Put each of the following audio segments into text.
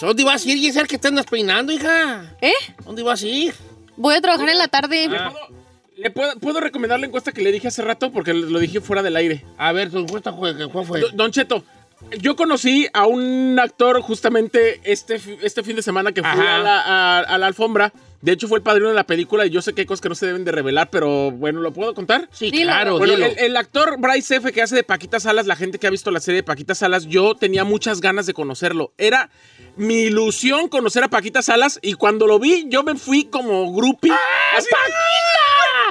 ¿Dónde vas a ir, Giselle, que te andas peinando, hija? ¿Eh? ¿Dónde vas a ir? Voy a trabajar en la tarde. ¿Le puedo, puedo recomendar la encuesta que le dije hace rato? Porque lo dije fuera del aire. A ver, tu encuesta, ¿cuál fue? Do- Don Cheto, yo conocí a un actor justamente este, este fin de semana que fui a la, a- a la alfombra. De hecho, fue el padrino de la película y yo sé que hay cosas que no se deben de revelar, pero bueno, ¿lo puedo contar? Sí, Dilo. claro, Bueno, dilo. el, el actor Bryce F. que hace de Paquita Salas, la gente que ha visto la serie de Paquita Salas, yo tenía muchas ganas de conocerlo. Era mi ilusión conocer a Paquita Salas y cuando lo vi, yo me fui como groupie. Así,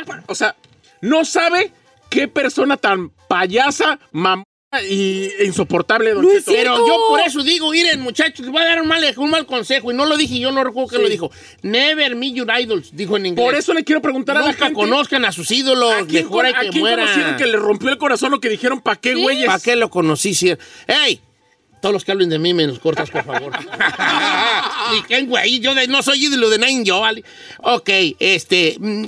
¡Paquita! O sea, no sabe qué persona tan payasa, mamá y insoportable, don Cheto. Pero yo por eso digo, miren, muchachos, les voy a dar un mal, un mal consejo. Y no lo dije, yo no recuerdo que Sí. lo dijo. Never meet your idols, dijo en inglés. Por eso le quiero preguntar a la gente. conozcan a sus ídolos. ¿A quién, Mejor hay a que quién mueran. que le rompió el corazón lo que dijeron? ¿Pa' qué, güeyes? ¿Para qué lo conocí? si- ¡Ey! Todos los que hablen de mí me los cortas, por favor. Ni qué güey, yo de- no soy ídolo de Nine yo, ¿vale? Ok, este. mm,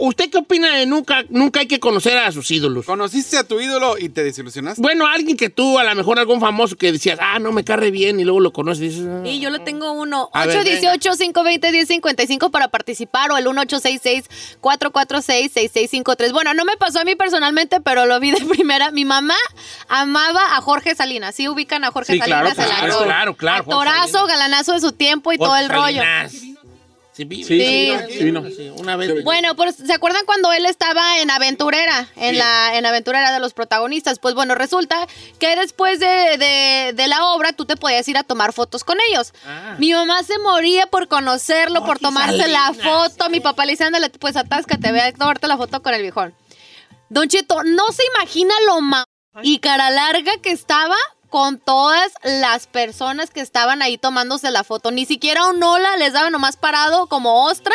¿Usted qué opina de nunca, nunca hay que conocer a sus ídolos? ¿Conociste a tu ídolo y te desilusionaste? Bueno, alguien que tú, a lo mejor algún famoso que decías, ah, no me carre bien, y luego lo conoces y dices, ah. Y yo le tengo uno. A ver, 818-520-1055 para participar o el 1866-446-6653. Bueno, no me pasó a mí personalmente, pero lo vi de primera. Mi mamá amaba a Jorge Salinas. Sí ubican a Jorge Sí, claro, Salinas, claro, actor. claro, Actorazo, galanazo de su tiempo y todo el rollo. Sí, Sí, sí, sí vino. sí, una vez. Bueno, pues ¿se acuerdan cuando él estaba en Aventurera? En la en Aventurera de los protagonistas. Pues bueno, resulta que después de, de- de la obra tú te podías ir a tomar fotos con ellos. Ah. Mi mamá se moría por conocerlo, por tomarse la foto. Mi papá le decía, ándale, pues atáscate, ve a tomarte la foto con el viejón. Don Cheto, no se imagina lo ma y cara larga que estaba con todas las personas que estaban ahí tomándose la foto. Ni siquiera un hola les daba nomás parado como ostra.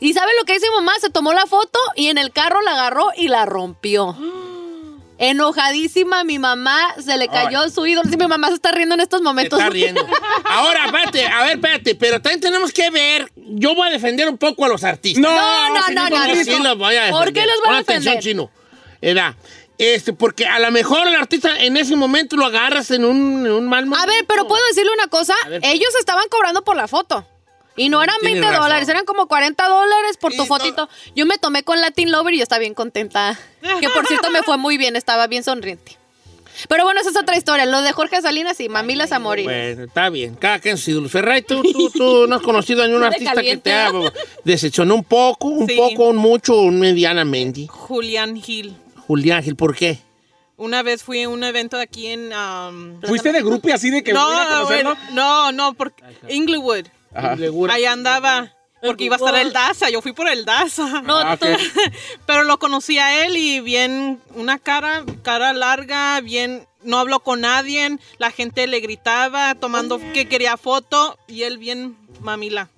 ¿Y sabe lo que hizo mi mamá? Se tomó la foto y en el carro la agarró y la rompió. Enojadísima, mi mamá se le cayó su ídolo. Sí, mi mamá se está riendo en estos Se momentos. está riendo. Ahora, espérate, a ver, espérate, pero también tenemos que ver. Yo voy a defender un poco a los artistas. No, No, no, no, no, Bonito. sí, los voy a defender. ¿Por qué los van a Pon atención, defender? chino. Era, este, porque a lo mejor el artista en ese momento lo agarras en un, en un mal momento. A ver, pero puedo decirle una cosa. Ellos estaban cobrando por la foto. Y no eran Tienes 20 razón. dólares, eran como 40 dólares por tu Y fotito. Yo me tomé con Latin Lover y yo estaba bien contenta. Que por cierto me fue muy bien, estaba bien sonriente. Pero bueno, esa es otra historia. Lo de Jorge Salinas y Mamilas a morir. Bueno, está bien. Cada quien sus ídolos. Ferray, ¿tú, tú, tú no has conocido a ningún artista que te ha ¿no? decepcionó un poco, un Sí. poco, un mucho, un medianamente? Julián Gil. Julián Gil, ¿por qué? Una vez fui a un evento aquí en... um, ¿Fuiste de grupo así de que voy a no, conocerlo? bueno, no, no, por Inglewood. Ajá. Ahí andaba. Porque iba a estar el Daza, yo fui por el Daza. No, Ah, ok. Pero lo conocí a él y bien, una cara, cara larga, bien, no habló con nadie, la gente le gritaba, tomando que quería foto y él bien mamila.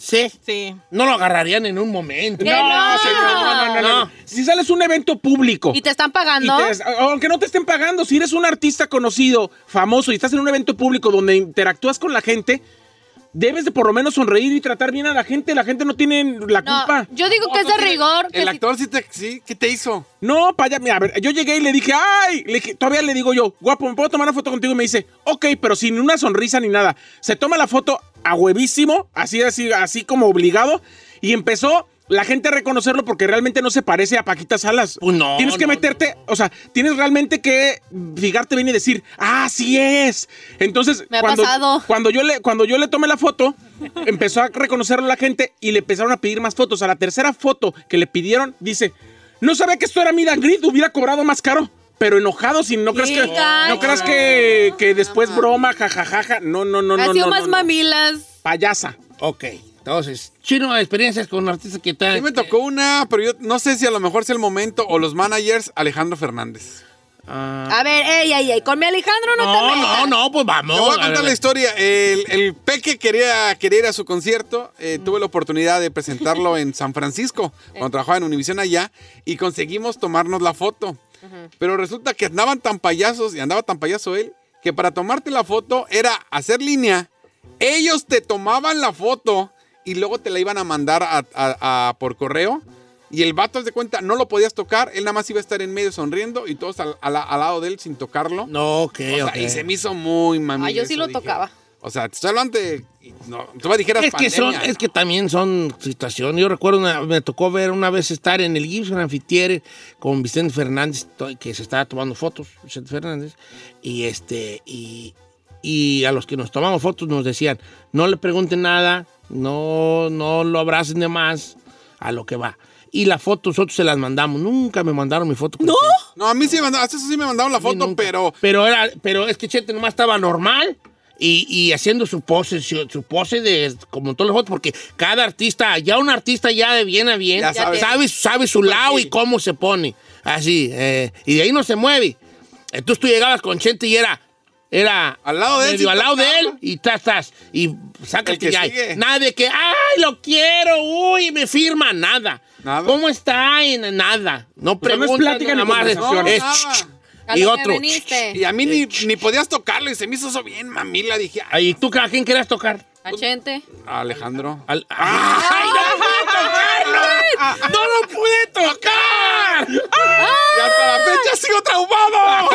Sí. Sí. No lo agarrarían en un momento. ¿Qué no? señor, no, no, no, no, No. no. Si sales a un evento público. ¿Y te están pagando? te- aunque no te estén pagando, si eres un artista conocido, famoso y estás en un evento público donde interactúas con la gente, debes de por lo menos sonreír y tratar bien a la gente. La gente no tiene la No, culpa. yo digo que es de rigor. Que El si- actor sí te, sí, ¿qué te hizo? No, para allá, mira, a ver, yo llegué y le dije, ay, le dije- todavía le digo yo, guapo, ¿me puedo tomar una foto contigo? Y me dice, ok, pero sin una sonrisa ni nada. Se toma la foto a huevísimo, así, así, así como obligado, y empezó la gente a reconocerlo porque realmente no se parece a Paquita Salas. Pues no, Tienes que no, meterte, o sea, tienes realmente que fijarte bien y decir, ah, sí es. Entonces, Me ha cuando, pasado. cuando yo le, cuando yo le tomé la foto, empezó a reconocerlo la gente y le empezaron a pedir más fotos. A la tercera foto que le pidieron, dice, no sabía que esto era Mira Grid, hubiera cobrado más caro. Pero enojado, si no crees que, no creas que, que después broma, jajajaja. No, no, no, ha no. sido no, más no, no. mamilas. Payasa. Ok. Entonces, chino, experiencias con artistas que te Sí me tocó una, pero yo no sé si a lo mejor es el momento o los managers, Alejandro Fernández. Ah, A ver, ey, ey, ey, con mi Alejandro no, te no, metas. no, no, pues vamos. Te voy a ver, contar la historia. El, el Peque quería, quería ir a su concierto. eh, tuve la oportunidad de presentarlo en San Francisco, cuando trabajaba en Univision allá, y conseguimos tomarnos la foto. Pero resulta que andaban tan payasos y andaba tan payaso él que para tomarte la foto era hacer línea, ellos te tomaban la foto y luego te la iban a mandar a- a- a- por correo. Y el vato, de cuenta, no lo podías tocar, él nada más iba a estar en medio sonriendo y todos al, al- al lado de él sin tocarlo. No, ok, O sea, ok. Y se me hizo muy mami. Ah, yo sí eso, lo dije. tocaba. O sea, te estoy hablando de. No, tú me dijeras Es que, son, pandemia. es que también son situaciones. Yo recuerdo, una- me tocó ver una vez estar en el Gibson Amphitheater con Vicente Fernández, que se estaba tomando fotos, Vicente Fernández, y este, y, y a los que nos tomamos fotos nos decían, no le pregunten nada, no, no lo abracen de más, a lo que va. Y la foto nosotros se las mandamos. Nunca me mandaron mi foto. ¿No? No, a mí sí me mandaron, hasta eso sí me mandaron la A foto, pero. Pero, era, pero es que Chete nomás estaba normal y, y haciendo su pose, su, su pose de como todas las fotos, porque cada artista, ya un artista ya de bien a bien, Ya sabe, sabe. sabe, su lado y cómo se pone. Así, eh, y de ahí no se mueve. Entonces tú llegabas con Chente y era. Era Al lado de él, al lado de tocaba. él y estás, estás. Y El sácate que ya. Nada de que, ay, lo quiero, uy, me firma, nada. Nada. ¿Cómo está? Y nada. No ni nada más. Es. A y lo otro. Y a mí ni, ni podías tocarlo y se me hizo eso bien, mamila. Dije, ay, ¿Y tú a quién querías tocar? A Chente. Alejandro. Al- ¡Ay, no pude tocarlo! ¡No lo pude tocar! Y hasta la fecha sigo traumado.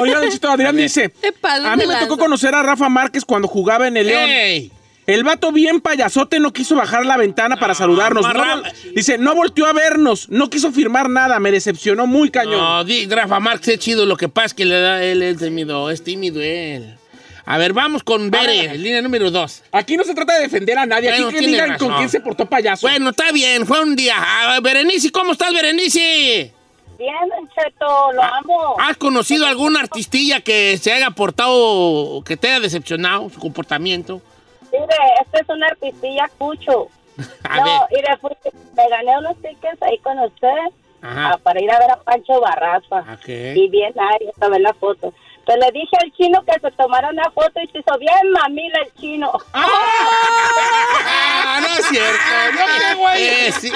Oiga, Don Chito, Adrián dice, a mí me tocó conocer a Rafa Márquez cuando jugaba en el León. El vato bien payasote no quiso bajar la ventana para saludarnos. no, No Rafa. vol- dice, no volteó a vernos, no quiso firmar nada, me decepcionó muy cañón. No, di- Rafa Marx es chido, lo que pasa es que le da, él es tímido, es tímido él. A ver, vamos con Bere, línea número dos. Aquí no se trata de defender a nadie, Bueno, aquí que digan razón. con quién se portó payaso. Bueno, está bien, fue un día. Ah, Berenice, ¿cómo estás, Berenice? Bien, Cheto, lo amo. ¿Has conocido algún artistilla que se haya portado, que te haya decepcionado su comportamiento? Mire, este es una artistilla cucho. A no, ver. mire, fui- me gané unos tickets ahí con usted Ajá. ah, para ir a ver a Pancho Barraza. Ok. Y bien, nadie a ver la foto. Pero le dije al chino que se tomara una foto y se hizo bien mamila el chino. Ah, no es cierto. No, qué güey. Eh, sí.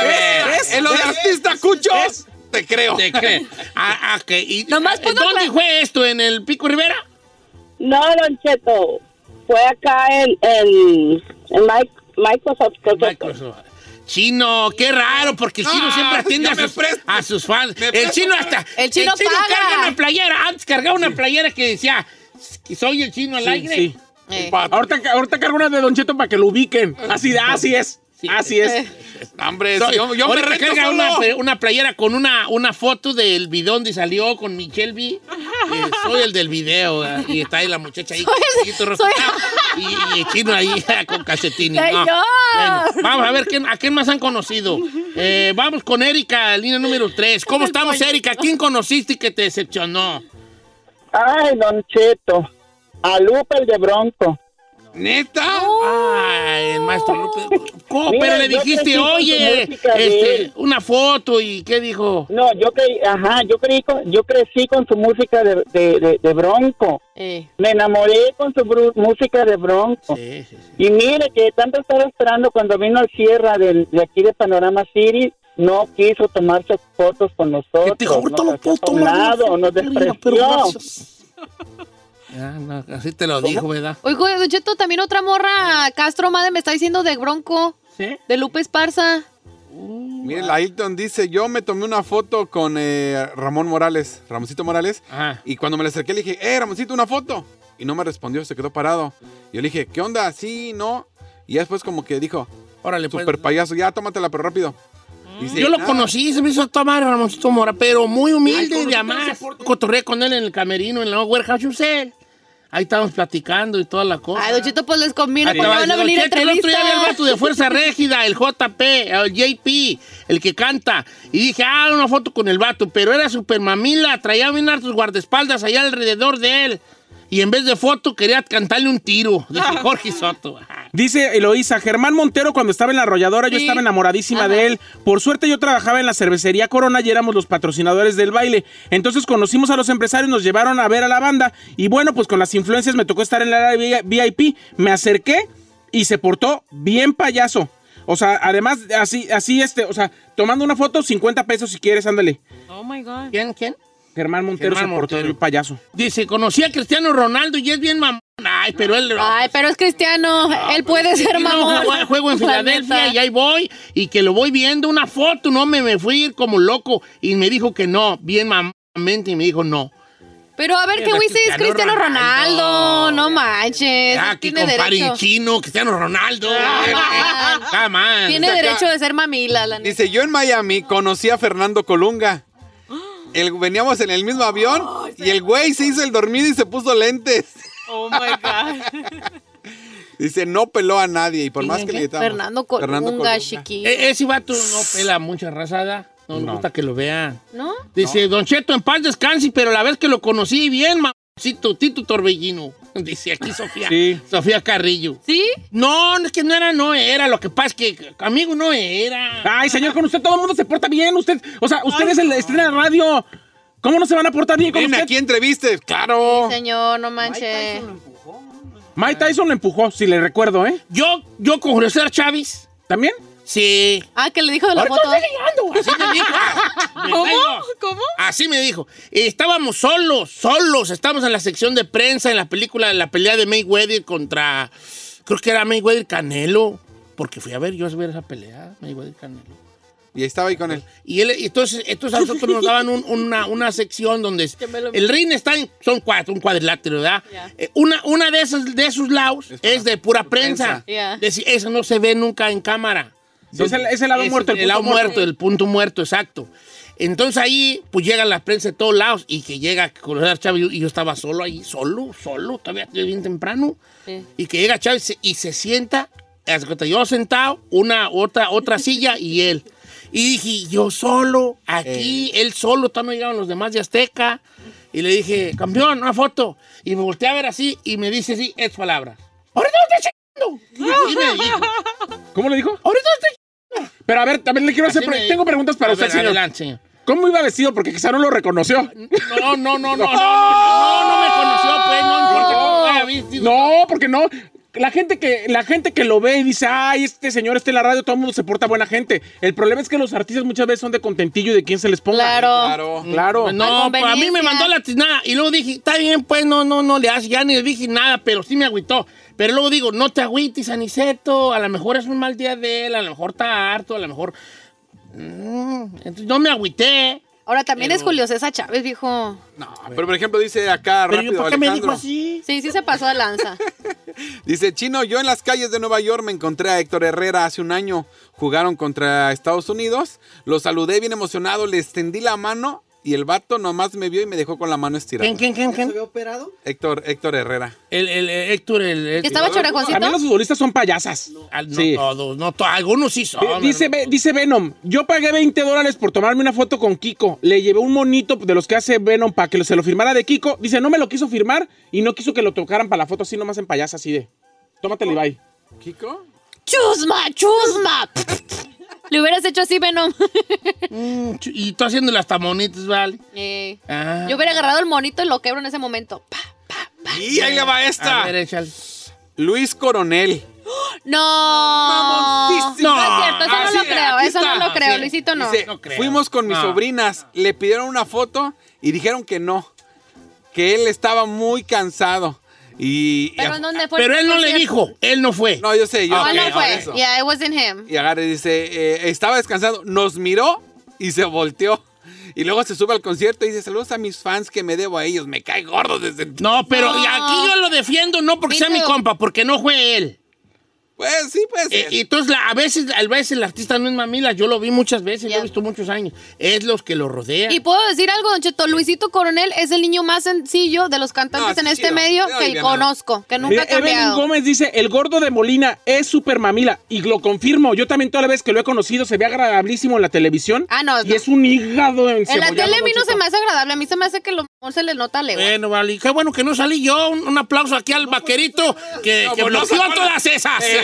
A ver, En lo de artista cuchos, te creo. te creo. Ah, ah, ok. ¿Y, Nomás ¿Dónde fue esto? ¿En el Pico Rivera? No, Don Cheto, fue acá en, en, en Mi- Microsoft. creo que fue. Microsoft. Chino, qué raro, porque el chino Ah, siempre atiende a sus, presto. a sus fans. El chino hasta. El chino paga. carga una playera. Antes cargaba una playera que decía: Soy el chino al Sí, aire. sí. Eh. Ahorita, ahorita cargo una de Don Cheto para que lo ubiquen. Así, de, así es. Sí. Así es. Hombre, Soy- yo, yo me ahorita reto carga solo. una, una playera con una, una foto del video donde salió con Michelle B. Eh, soy el del video. eh, Y está ahí la muchacha ahí. con el poquito roscado, y, y el chino ahí con calcetines. No. Vamos a ver ¿quién- a quién más han conocido. Eh, vamos con Erika, línea número 3. ¿Cómo estamos, Erika? ¿Quién conociste y que te decepcionó? Ay, Don Cheto. A Lupe el de Bronco. ¿Neta? Ay, el maestro López. ¿Cómo? Mira, Pero le dijiste, oye, de este, una foto y ¿qué dijo? No, yo creí, ajá, yo creí con, yo crecí con su música de, de, de- de Bronco. Eh. Me enamoré con su bru- música de Bronco. Sí, sí, sí. Y mire que tanto estaba esperando cuando vino al Sierra del- de, aquí de Panorama City, no quiso tomarse fotos con nosotros. Que te juro, nos no hacía puedo a un tomar una lado, foto, nos pero despreció. gracias. Ya, no, así te lo dijo, ¿verdad? Oiga, Don Cheto, también otra morra, Castro Madre, me está diciendo de Bronco, Sí. de Lupe Esparza. Mire, la Hilton dice, yo me tomé una foto con eh, Ramón Morales, Ramoncito Morales, Ajá. y cuando me le acerqué le dije, eh, Ramoncito, una foto. Y no me respondió, se quedó parado. Yo le dije, ¿qué onda? Sí, no. Y ya después como que dijo, Órale, pues. super payaso, ya tómatela, pero rápido. Dice, Yo lo "Ah". conocí, se me hizo tomar Ramoncito Mora, pero muy humilde Ay, ese porte. Cotorré con él en el camerino, en la warehouse Usted. Ahí estábamos platicando y toda la cosa. Ay, Don Cheto, pues les conviene porque van a venir a "Cheto, el otro día entrevistas. vato de Fuerza Régida, el JP, el JP, el que canta. Y dije, ah, una foto con el vato, pero era super mamila, traía bien hartos guardaespaldas allá alrededor de él. Y en vez de foto quería cantarle un tiro. Dije, Jorge Soto. Dice Eloísa, Germán Montero cuando estaba en la arrolladora yo estaba enamoradísima Ajá. de él. Por suerte yo trabajaba en la cervecería Corona y éramos los patrocinadores del baile. Entonces conocimos a los empresarios, nos llevaron a ver a la banda y bueno, pues con las influencias me tocó estar en la área VIP. Me acerqué y se portó bien payaso. O sea, además, así, así, este, o sea, tomando una foto, 50 pesos si quieres, ándale. Oh my God. ¿Quién? ¿Quién? Germán Montero, Germán portero Montero. y payaso. Dice, conocí a Cristiano Ronaldo y es bien mamón. Ay, pero él... Ay, pero es cristiano. Él puede ser mamón. juego, juego en La Filadelfia y ahí voy y que lo voy viendo una foto, no me, me fui a ir como loco y me dijo que no, bien mamamente y me dijo no. Pero a ver, ¿qué güey es Cristiano Ronaldo. Ronaldo? No manches. Ah, tiene derecho. chino, Cristiano Ronaldo. Ah, Come on. Tiene Dice acá- derecho de ser mamila, la neta. Dice, yo en Miami conocí a Fernando Colunga. El, veníamos en el mismo avión y el güey se hizo el dormido y se puso lentes. Oh my God. Dice, no peló a nadie y por más que le gritamos. Fernando Colunga, chiquillo. E- ese vato no pela mucha razada. No, me gusta que lo vean. ¿No? Dice, Don Cheto, en paz descanse, pero la vez que lo conocí bien, mamacito, Tito Torbellino. Dice aquí Sofía. Sí. Sofía Carrillo. ¿Sí? No, es que no era, no era. Lo que pasa es que amigo no era. Ay, señor, con usted todo el mundo se porta bien. Usted, o sea, usted es el estrella de radio. ¿Cómo no se van a portar bien con Ven usted? aquí entreviste, claro. Señor, no manches. Mike Tyson lo empujó, si le recuerdo, ¿eh? Yo, yo con José Chávez, ¿También? Sí. Ah, que le dijo de la Ahorita foto. estoy llegando. Así me dijo. ¿Cómo? ¿Cómo? Así me dijo. Estábamos solos, solos. Estábamos en la sección de prensa en la película de la pelea de Mayweather contra. Creo que era Mayweather Canelo. Porque fui a ver yo a ver esa pelea, Mayweather Canelo. Y estaba ahí con él. Y él, entonces, entonces a nosotros nos daban un- una, una sección donde lo- el ring está en, son cuatro, un cuadrilátero, ¿verdad? Eh, una una de, esas, de esos lados es, de pura prensa. prensa. Ya. Decir, eso no se ve nunca en cámara. Sí, es el- es el lado muerto, el El, lado punto muerto. muerto, el punto muerto, exacto. Entonces ahí, pues llega la prensa de todos lados y que llega Colorado Chávez y yo estaba solo ahí, solo, solo, todavía bien temprano. Sí. Y que llega Chávez y se- y se sienta, yo sentado, una, otra, otra silla y él. Y dije, yo solo, aquí, él solo, todavía no llegaban los demás de Azteca. Y le dije, campeón, una foto. Y me volteé a ver así y me dice así, es palabra. Ahorita lo estoy chingando. Y me dijo, ¿Cómo le dijo? ahorita lo estoy Pero a ver, también le quiero hacer. Me Tengo preguntas para A usted, ver, señor. Adelante, señor. ¿Cómo iba vestido? Porque quizá no lo reconoció. No, no, no, no, no, no, no, no me conoció, pues, no importa cómo haya visto. No, porque no. La gente, que, la gente que lo ve y dice, ay, este señor está en la radio, todo el mundo se porta buena gente. El problema es que los artistas muchas veces son de contentillo y de quién se les ponga. Claro. Claro. Claro. No, A pues, a mí me mandó la tiznada y luego dije, está bien, pues no, no, no le hace, ya ni le dije nada, pero sí me agüitó. Pero luego digo, no te agüites, Aniceto, a lo mejor es un mal día de él, a lo mejor está harto, a lo mejor... Mm, entonces no me agüité. Ahora también Pero- es Julio César Chávez, viejo. No, pero por ejemplo dice acá Pero rápido yo, ¿por qué me dijo así? Sí, sí se pasó de lanza. Dice, Chino, yo en las calles de Nueva York me encontré a Héctor Herrera hace un año. Jugaron contra Estados Unidos. Lo saludé bien emocionado, le extendí la mano y el vato nomás me vio y me dejó con la mano estirada. ¿Quién, quién, quién, quién? Héctor, Héctor Herrera. El, el, el Héctor, el... el- ¿Que estaba chorejoncito? También los futbolistas son payasas. Al- no Sí. todos, no to- algunos sí son. Eh, dice, dice Venom, yo pagué 20 dólares por tomarme una foto con Kiko. Le llevé un monito de los que hace Venom para que se lo firmara de Kiko. Dice, no me lo quiso firmar y no quiso que lo tocaran para la foto así nomás en payasa, así de. Tómatelo y bye. ¿Kiko? ¡Chusma, chusma! Le hubieras hecho así, Venom. Mm, y tú haciéndole hasta monitos, ¿vale? Eh, Ah. Yo hubiera agarrado el monito y lo quebro en ese momento. Pa. Y ahí le va A esta. ver, échale. Luis Coronel. No. Mamoncísimo. No es cierto, eso Ah, no sí, lo creo, eso no está. lo creo, Sí. Luisito no. Dice, No creo. fuimos con mis No. sobrinas, le pidieron una foto y dijeron que no, que él estaba muy cansado. Y, Pero ¿en dónde fue? Pero el él no le dijo, él no fue. No, yo sé, yo No, Ok, no por fue. eso. Yeah, it wasn't him. Y agarre dice, eh, estaba descansando, nos miró y se volteó. Y luego se sube al concierto y dice, saludos a mis fans que me debo a ellos, me cae gordo desde... No, pero No. aquí yo lo defiendo no porque Me sea mi compa, porque no fue él. Pues sí, puede Eh, y entonces la- a veces, a veces el artista no es mamila, yo lo vi muchas veces, lo Ya. he visto muchos años. Es los que lo rodean. Y puedo decir algo, Don Cheto, Luisito Coronel es el niño más sencillo de los cantantes No, en sí, este chido. medio que conozco, que nunca ha Evelyn cambiado. Gómez dice, el gordo de Molina es súper mamila. Y lo confirmo, yo también toda la vez que lo he conocido se ve agradabilísimo en la televisión. Ah, no, Y no. es un hígado En la encebollado, tele a mí no se me hace agradable, a mí se me hace que lo mejor se le nota lejos. Bueno, vale. Qué bueno que no salí yo. Un, un aplauso aquí al vaquerito que, No, que pues no bloqueó todas esas. Eh,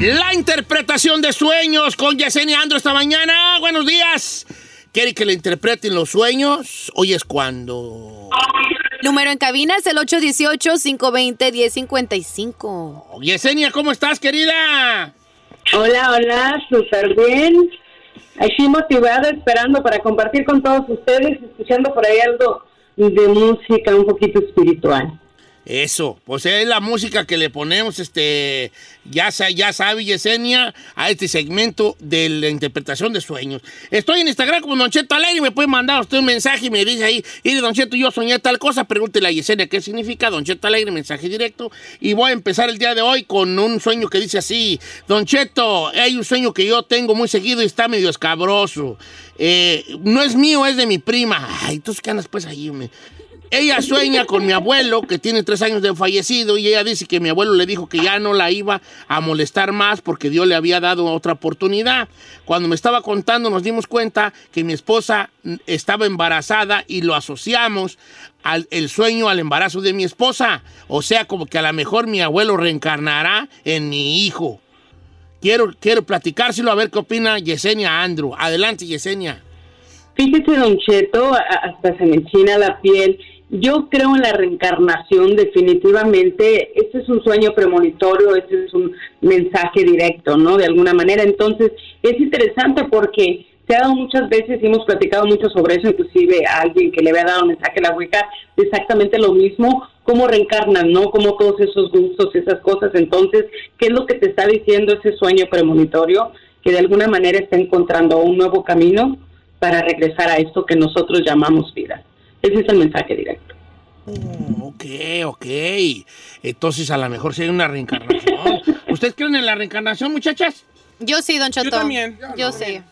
La interpretación de sueños con Yesenia Andro esta mañana. Buenos días. ¿Quiere que le interpreten los sueños? Hoy es cuando. Número en cabina es el 818-520-1055. Yesenia, ¿cómo estás, querida? Hola, hola, súper bien. Aquí motivada, esperando para compartir con todos ustedes, escuchando por ahí algo de música un poquito espiritual. Eso, pues es la música que le ponemos, este, ya, ya sabe Yesenia, a este segmento de la interpretación de sueños. Estoy en Instagram como Don Cheto Alegre me puede mandar usted un mensaje y me dice ahí, y Don Cheto, yo soñé tal cosa, pregúntele a Yesenia qué significa, Don Cheto Alegre, mensaje directo. Y voy a empezar el día de hoy con un sueño que dice así, Don Cheto, hay un sueño que yo tengo muy seguido y está medio escabroso. Eh, no es mío, es de mi prima. Ay, ¿qué andas pues ahí? me- ella sueña con mi abuelo, que tiene tres años de fallecido, y ella dice que mi abuelo le dijo que ya no la iba a molestar más porque Dios le había dado otra oportunidad. Cuando me estaba contando, nos dimos cuenta que mi esposa estaba embarazada y lo asociamos al el sueño al embarazo de mi esposa. O sea, como que a lo mejor mi abuelo reencarnará en mi hijo. Quiero, quiero platicárselo a ver qué opina Yesenia Andrew. Adelante, Yesenia. Fíjese, Don Cheto, hasta se me enchina la piel. Yo creo en la reencarnación, definitivamente. Este es un sueño premonitorio, este es un mensaje directo, ¿no? De alguna manera. Entonces, es interesante porque se ha dado muchas veces y hemos platicado mucho sobre eso, inclusive a alguien que le había dado un mensaje a la Wicca, exactamente lo mismo, cómo reencarnan, ¿no? Como todos esos gustos, esas cosas. Entonces, ¿qué es lo que te está diciendo ese sueño premonitorio? Que de alguna manera está encontrando un nuevo camino para regresar a esto que nosotros llamamos vida. Ese es el mensaje directo. Ok, ok. Entonces a lo mejor hay una reencarnación. ¿Ustedes creen en la reencarnación, muchachas? Yo sí, Don Cheto. Yo también. Yo sí.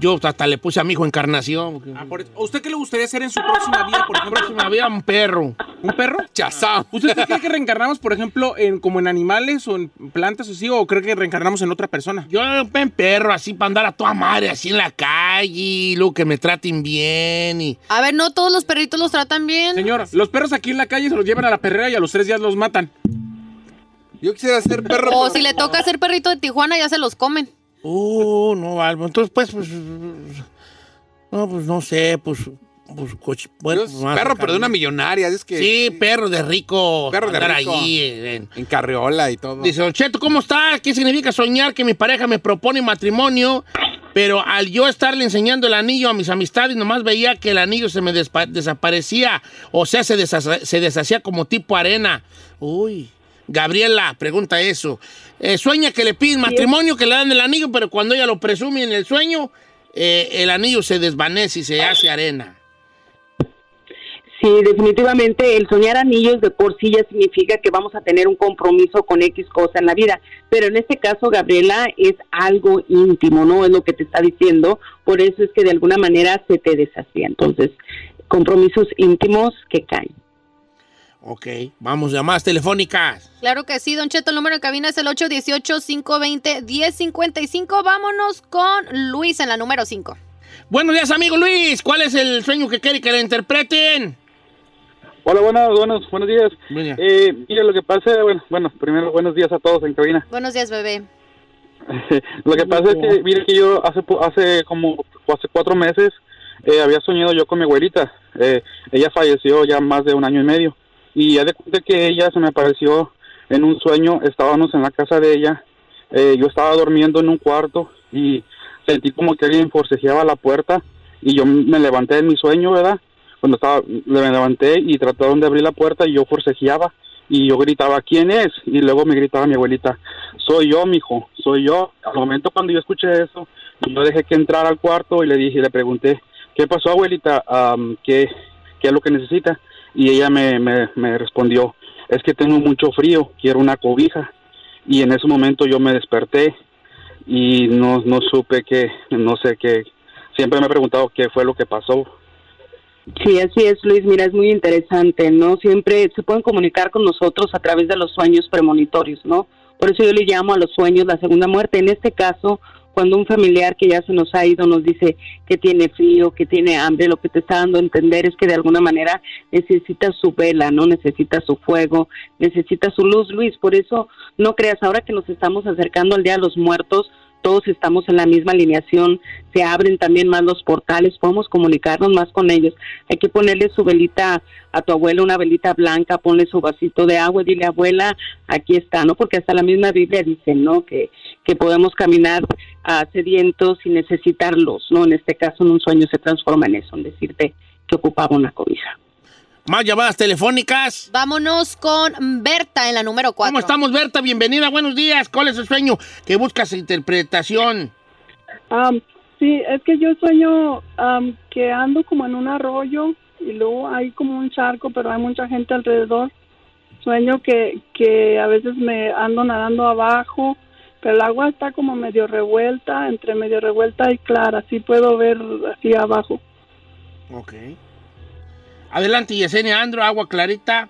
Yo hasta le puse a mi hijo encarnación. Ah, por eso. ¿A usted qué le gustaría hacer en su próxima vida, por ejemplo? Próxima vida, un perro. ¿Un perro? Chazam. ¿Usted cree que reencarnamos, por ejemplo, en, como en animales o en plantas o así, o cree que reencarnamos en otra persona? Yo en perro, así para andar a toda madre, así en la calle, y luego que me traten bien y... A ver, no todos los perritos los tratan bien. Señor, los perros aquí en la calle se los llevan a la perrera y a los tres días los matan. Yo quisiera ser perro. O pero- si le toca ser perrito de Tijuana, ya se los comen. Oh, no, Albo. Entonces, pues, pues... No, pues no sé, pues... pues coche- bueno, pues, perro, pero de una millonaria. Es que. Sí, perro de rico. Perro de rico. allí en- En carriola y todo. Dice, Cheto, ¿cómo está? ¿Qué significa soñar que mi pareja me propone matrimonio? Pero al yo estarle enseñando el anillo a mis amistades, nomás veía que el anillo se me desaparecía. O sea, se, deshace- se deshacía como tipo arena. Uy. Gabriela, pregunta eso. Eh, sueña que le piden matrimonio, que le dan el anillo, pero cuando ella lo presume en el sueño, eh, el anillo se desvanece y se hace arena. Sí, definitivamente el soñar anillos de por sí ya significa que vamos a tener un compromiso con X cosa en la vida, pero en este caso, Gabriela, es algo íntimo, ¿no? Es lo que te está diciendo, por eso es que de alguna manera se te deshacía. Entonces, compromisos íntimos que caen. Ok, vamos, llamadas telefónicas. Claro que sí, Don Cheto. El número de cabina es el 818-520-1055. Vámonos con Luis en la número 5. Buenos días, amigo Luis. ¿Cuál es el sueño que quiere que le interpreten? Hola, buenos, buenos, buenos días. Buen día. Eh, mira, lo que pasa, bueno, bueno, primero buenos días a todos en cabina. Buenos días, bebé. lo que pasa es que, mire que yo hace hace como hace cuatro meses eh, había soñado yo con mi abuelita. Eh, ella falleció ya más de un año y medio. Y ya de cuenta que ella se me apareció en un sueño, estábamos en la casa de ella, eh, yo estaba durmiendo en un cuarto y sentí como que alguien forcejeaba la puerta y yo me levanté en mi sueño, ¿verdad? Cuando estaba, me levanté y trataron de abrir la puerta y yo forcejeaba y yo gritaba, ¿quién es? Y luego me gritaba mi abuelita, soy yo, mijo, soy yo. Al momento cuando yo escuché eso, yo dejé que entrara al cuarto y le dije, le pregunté, ¿qué pasó, abuelita? Am, ¿qué, ¿Qué es lo que necesita? Y ella me, me, respondió, es que tengo mucho frío, quiero una cobija. Y en ese momento yo me desperté y no, no supe qué, no sé qué. Siempre me he preguntado qué fue lo que pasó. Sí, así es, Luis. Mira, es muy interesante, ¿no? Siempre se pueden comunicar con nosotros a través de los sueños premonitorios, ¿no? Por eso yo le llamo a los sueños la segunda muerte. En este caso, cuando un familiar que ya se nos ha ido nos dice que tiene frío, que tiene hambre, lo que te está dando a entender es que de alguna manera necesita su vela, no necesita su fuego, necesita su luz, Luis. Por eso no creas, ahora que nos estamos acercando al Día de los Muertos, todos estamos en la misma alineación, se abren también más los portales, podemos comunicarnos más con ellos. Hay que ponerle su velita a tu abuela, una velita blanca, ponle su vasito de agua y dile, abuela, aquí está, ¿no? Porque hasta la misma Biblia dice, ¿no? Que, que podemos caminar a sedientos sin necesitarlos, ¿no? En este caso, en un sueño se transforma en eso, en decirte que ocupaba una cobija. Más llamadas telefónicas. Vámonos con Berta en la número 4. ¿Cómo estamos, Berta? Bienvenida, buenos días. ¿Cuál es el sueño que buscas interpretación? Sí, es que yo sueño am, que ando como en un arroyo y luego hay como un charco, pero hay mucha gente alrededor. Sueño que, que a veces me ando nadando abajo, pero el agua está como medio revuelta, entre medio revuelta y clara, así puedo ver así abajo. Ok. Adelante, Yesenia Andro, agua clarita.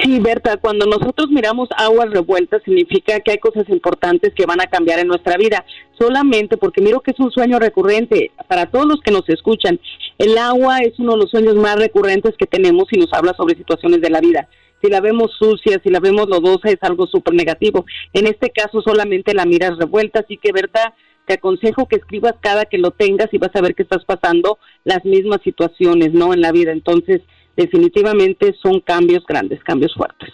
Sí, Berta, cuando nosotros miramos aguas revueltas significa que hay cosas importantes que van a cambiar en nuestra vida. Solamente porque miro que es un sueño recurrente para todos los que nos escuchan. El agua es uno de los sueños más recurrentes que tenemos y nos habla sobre situaciones de la vida. Si la vemos sucia, si la vemos lodosa, es algo súper negativo. En este caso solamente la miras revuelta, así que Berta, te aconsejo que escribas cada que lo tengas y vas a ver que estás pasando las mismas situaciones, ¿no? En la vida. Entonces, definitivamente son cambios grandes, cambios fuertes.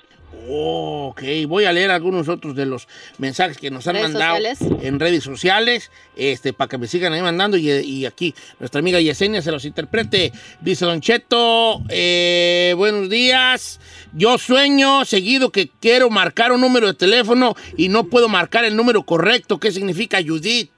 Oh, ok, voy a leer algunos otros de los mensajes que nos han ¿Redes mandado sociales? en redes sociales, este, para que me sigan ahí mandando y, y aquí nuestra amiga Yesenia se los interprete. Dice Don Cheto, eh, buenos días, yo sueño seguido que quiero marcar un número de teléfono y no puedo marcar el número correcto. ¿Qué significa Judith?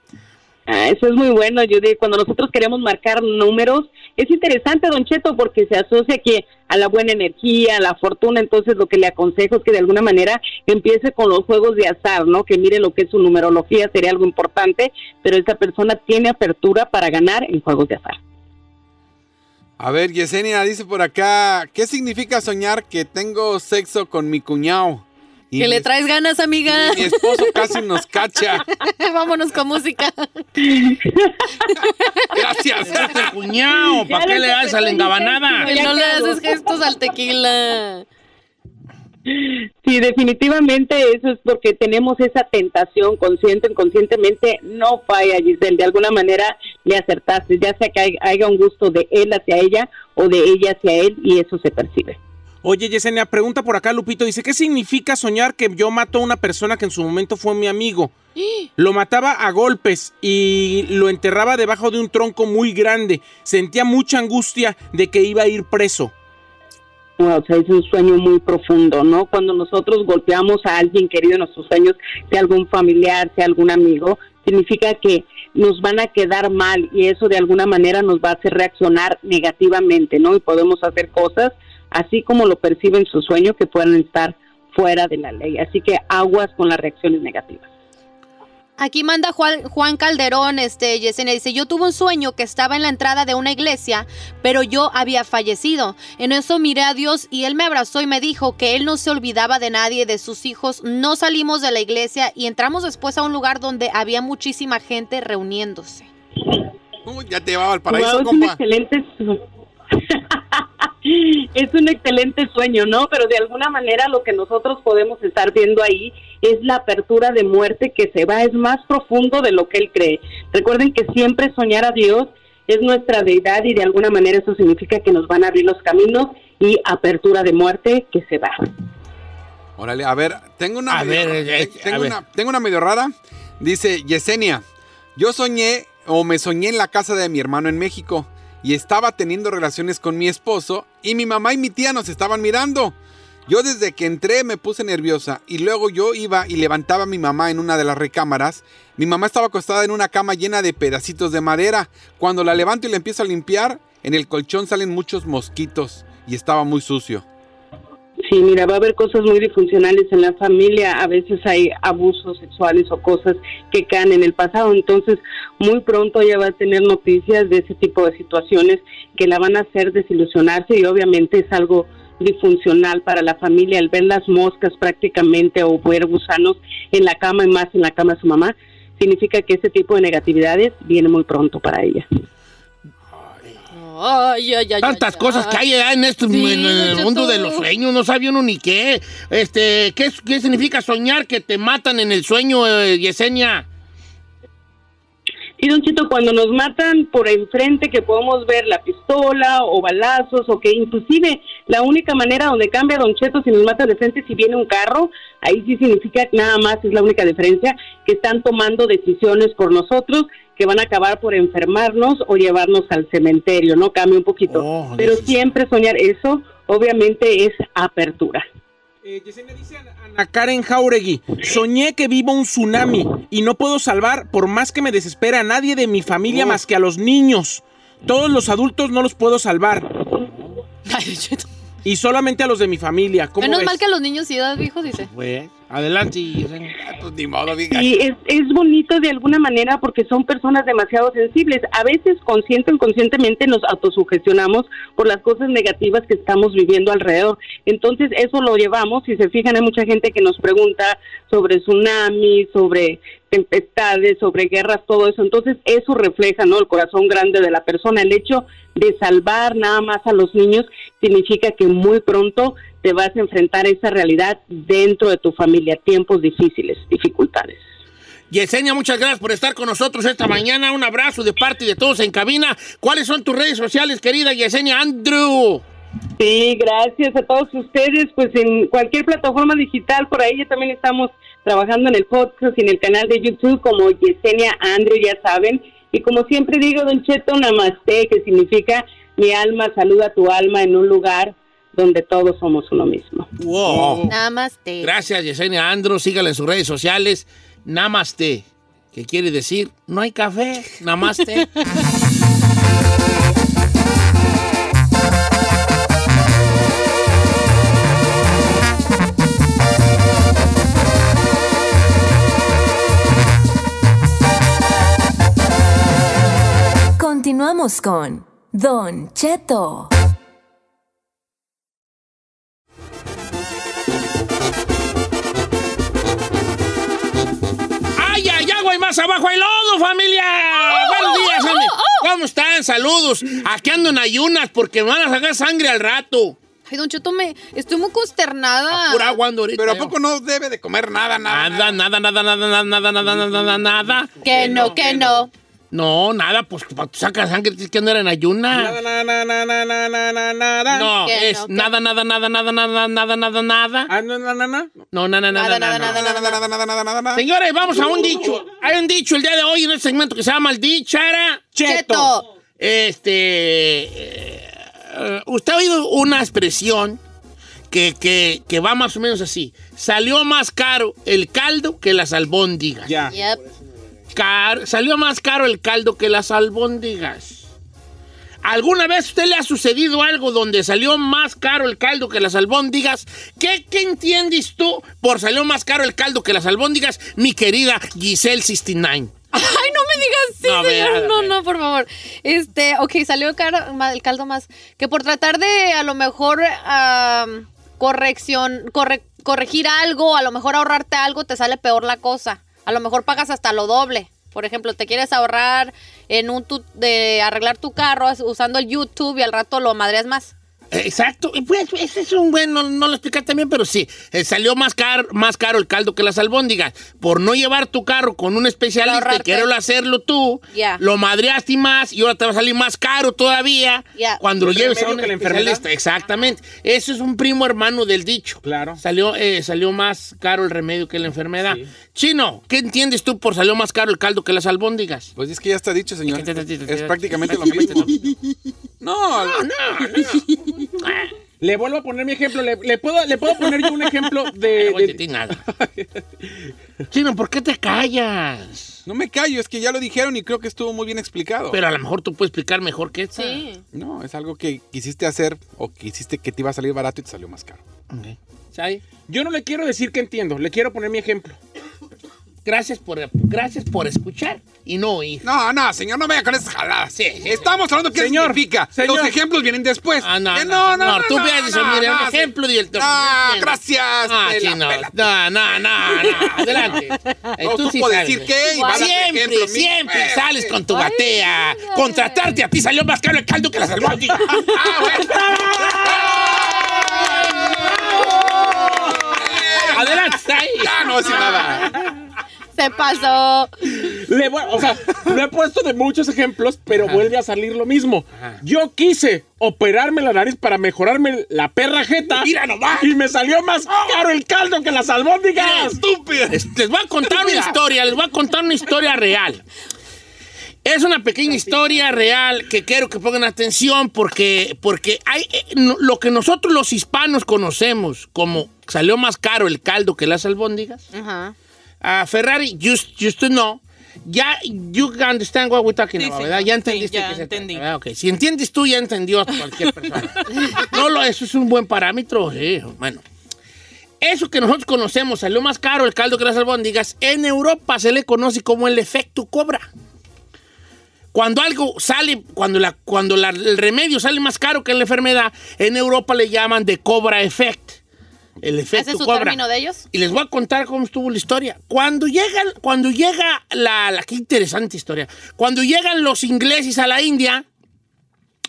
Ah, eso es muy bueno, Judy. Cuando nosotros queremos marcar números, es interesante, Don Cheto, porque se asocia que a la buena energía, a la fortuna. Entonces, lo que le aconsejo es que de alguna manera empiece con los juegos de azar, ¿no? Que mire lo que es su numerología, sería algo importante, pero esta persona tiene apertura para ganar en juegos de azar. A ver, Yesenia dice por acá, ¿qué significa soñar que tengo sexo con mi cuñado? Y Que le traes ganas, amiga. Mi esposo casi nos cacha. Vámonos con música. Gracias. Este cuñado, ¿para qué le das a la engabanada? Y no le haces gestos al tequila. Sí, definitivamente eso es porque tenemos esa tentación consciente, inconscientemente, no falla, Giselle, de alguna manera le acertaste, ya sea que hay- haya un gusto de él hacia ella o de ella hacia él y eso se percibe. Oye, Yesenia, pregunta por acá, Lupito. Dice, ¿qué significa soñar que yo mato a una persona que en su momento fue mi amigo? Lo mataba a golpes y lo enterraba debajo de un tronco muy grande. Sentía mucha angustia de que iba a ir preso. O sea, es un sueño muy profundo, ¿no? Cuando nosotros golpeamos a alguien querido en nuestros sueños, sea algún familiar, sea algún amigo, significa que nos van a quedar mal y eso de alguna manera nos va a hacer reaccionar negativamente, ¿no? Y podemos hacer cosas así como lo perciben su sueño que puedan estar fuera de la ley. Así que aguas con las reacciones negativas. Aquí manda Juan, Juan Calderón, este, Yesenia, dice, yo tuve un sueño que estaba en la entrada de una iglesia, pero yo había fallecido. En eso miré a Dios y Él me abrazó y me dijo que Él no se olvidaba de nadie, de sus hijos. No salimos de la iglesia y entramos después a un lugar donde había muchísima gente reuniéndose. Ya te llevaba al paraíso, Wow, es un compa. excelente es un excelente sueño, ¿no? Pero de alguna manera lo que nosotros podemos estar viendo ahí es la apertura de muerte que se va, es más profundo de lo que él cree. Recuerden que siempre soñar a Dios es nuestra deidad y de alguna manera eso significa que nos van a abrir los caminos y apertura de muerte que se va. Órale, a ver, tengo una, A medio, ver, eh, tengo, a ver. una, tengo una medio rara. Dice Yesenia, yo soñé o me soñé en la casa de mi hermano en México y estaba teniendo relaciones con mi esposo y mi mamá y mi tía nos estaban mirando. Yo desde que entré me puse nerviosa y luego yo iba y levantaba a mi mamá en una de las recámaras. Mi mamá estaba acostada en una cama llena de pedacitos de madera. Cuando la levanto y la empiezo a limpiar, en el colchón salen muchos mosquitos y estaba muy sucio. Sí, mira, va a haber cosas muy disfuncionales en la familia, a veces hay abusos sexuales o cosas que caen en el pasado, entonces muy pronto ella va a tener noticias de ese tipo de situaciones que la van a hacer desilusionarse y obviamente es algo disfuncional para la familia el ver las moscas prácticamente o ver gusanos en la cama y más en la cama de su mamá, significa que ese tipo de negatividades viene muy pronto para ella. Ay, ay, ay, Tantas ay, cosas ay. que hay en, este, Sí, en el mundo de los sueños, no sabe uno ni qué. Este, ¿qué, significa soñar que te matan en el sueño, eh, Yesenia? Y Don Chito, cuando nos matan por enfrente que podemos ver la pistola o balazos o que inclusive la única manera donde cambia Don Cheto si nos matan de frente si viene un carro, ahí sí significa nada más es la única diferencia que están tomando decisiones por nosotros que van a acabar por enfermarnos o llevarnos al cementerio, ¿no? Cambia un poquito. Oh, Pero siempre soñar eso obviamente es apertura. Eh, Yesenia dice Ana- Karen Jauregui, soñé que vivo un tsunami y no puedo salvar por más que me desespere a nadie de mi familia más que a los niños. Todos los adultos no los puedo salvar y solamente a los de mi familia. ¿Cómo Menos ves? mal que a los niños sí das hijo, dice. Pues, adelante, Yesenia. Pues ni modo, diga. Y es, es bonito de alguna manera porque son personas demasiado sensibles. A veces consciente o inconscientemente nos autosugestionamos por las cosas negativas que estamos viviendo alrededor. Entonces eso lo llevamos, si se fijan hay mucha gente que nos pregunta sobre tsunamis, sobre tempestades, sobre guerras, todo eso. Entonces eso refleja, ¿no? El corazón grande de la persona. El hecho de salvar nada más a los niños significa que muy pronto te vas a enfrentar a esa realidad dentro de tu familia, tiempos difíciles, dificultades. Yesenia, muchas gracias por estar con nosotros esta mañana. Un abrazo de parte de todos en cabina. ¿Cuáles son tus redes sociales, querida Yesenia Andrew? Sí, gracias a todos ustedes. Pues en cualquier plataforma digital, por ahí ya también estamos trabajando en el podcast y en el canal de YouTube como Yesenia Andrew, ya saben. Y como siempre digo, Don Cheto, Namaste, que significa mi alma saluda tu alma en un lugar donde todos somos uno mismo. Wow. Nada más te. Gracias, Yesenia Andrew. Sígala en sus redes sociales. Namaste, que quiere decir no hay café. Namaste. Continuamos con Don Cheto. Más abajo hay lodo, familia! Buenos días, hombre. ¿Cómo están? Saludos. Aquí ando en ayunas porque me van a sacar sangre al rato. Ay, Don Cheto, me estoy muy consternada. Pura agua ando ahorita. Pero ¿a poco no debe de comer nada, nada? Nada, nada, nada, nada, nada, nada, nada, nada, nada. Que no, que no. No, nada, pues sacar sangre tienes que andar en ayunas. Nada, nada, nada, nada, nada, nada, nada. No, es no, nada, nada, nada, nada, nada, nada, nada, nada. Ah, no, no, no, no. No, nada, nada, Nada, nada, nada, nada. nada, Nada, nada, nada, nada, nada, nada. Señores, vamos a un dicho. Hay un dicho el día de hoy en este segmento que se llama el dichara. Cheto. Este. eh, usted ha oído una expresión que, que, que va más o menos así. Salió más caro el caldo que las albóndigas. Ya. Yep. Car- salió más caro el caldo que las albóndigas. ¿Alguna vez usted le ha sucedido algo donde salió más caro el caldo que las albóndigas? ¿Qué, qué entiendes tú por salió más caro el caldo que las albóndigas, mi querida Giselle 69? Ay, no me digas sí, No, señor. No, no, por favor. Este, ok, salió caro, el caldo más. Que por tratar de a lo mejor corrección, corre- corregir algo, a lo mejor ahorrarte algo, te sale peor la cosa. A lo mejor pagas hasta lo doble. Por ejemplo, te quieres ahorrar en un tu- de arreglar tu carro usando el YouTube y al rato lo madreas más. Exacto, pues ese es un buen, no, no lo explicaste bien, pero sí, eh, salió más caro, más caro el caldo que las albóndigas. Por no llevar tu carro con un especialista y quererlo hacerlo tú, Ya. lo madreaste más y ahora te va a salir más caro todavía Ya. cuando lo El lleves a un que la enfermedad. especialista. Exactamente. Eso es un primo hermano del dicho. Claro. Salió, eh, salió más caro el remedio que la enfermedad. Chino, ¿qué entiendes tú por salió más caro el caldo que las albóndigas? Pues es que ya está dicho, señor. Es prácticamente lo mismo. No, No, no, no. Le vuelvo a poner mi ejemplo. Le, le puedo, le puedo poner yo un ejemplo de. No voy a de- decir nada. Chino, ¿por qué te callas? no me callo, es que ya lo dijeron y creo que estuvo muy bien explicado. Pero a lo mejor tú puedes explicar mejor que esta. Sí. No, es algo que quisiste hacer o quisiste que te iba a salir barato y te salió más caro. Ok. ¿Sabe? Yo no le quiero decir que entiendo, le quiero poner mi ejemplo. Gracias por, gracias por escuchar y no oír. No, no, señor, no vaya con esas jaladas. Sí, sí, Estamos hablando qué Señor, significa. señor. Los ejemplos vienen después. Ah, no, Eh, no, no, tú piensas, mire, un sí. ejemplo y el Ah, gracias. Ah, sí, no, no, no, no, no, adelante. Eh, No, tú sí puedes sabes. decir qué y vas a dar Siempre, ejemplo, mi- siempre Eh, sales con tu batea. mira. Contratarte a ti salió más caro el caldo que las albóndigas. Adelante, está ahí. Ya no decir nada. Se pasó. Le o sea, lo he puesto de muchos ejemplos, pero vuelve a salir lo mismo. Yo quise operarme la nariz para mejorarme la perra jeta. Mira nomás. Y me salió más caro el caldo que las albóndigas. Estúpida. Les, les voy a contar una historia, les voy a contar una historia real. Es una pequeña historia real que quiero que pongan atención porque, porque hay, eh, lo que nosotros los hispanos conocemos como salió más caro el caldo que las albóndigas. Ajá. A Ferrari, just, just to know, ya, you understand what we're talking Sí, about, sí. ¿verdad? Ya Sí, entendiste ya que se entendí. trata, ¿verdad? Ok, Si entiendes tú, ya entendió cualquier persona. no, lo, eso es un buen parámetro, sí, bueno. Eso que nosotros conocemos, salió más caro el caldo que las albóndigas, en Europa se le conoce como el efecto cobra. Cuando algo sale, cuando, la, cuando la- el remedio sale más caro que la enfermedad, en Europa le llaman de cobra effect. El efecto ¿Ese es su cobra. término de ellos? Y les voy a contar cómo estuvo la historia. Cuando llegan, cuando llega la, la- qué interesante historia. Cuando llegan los ingleses a la India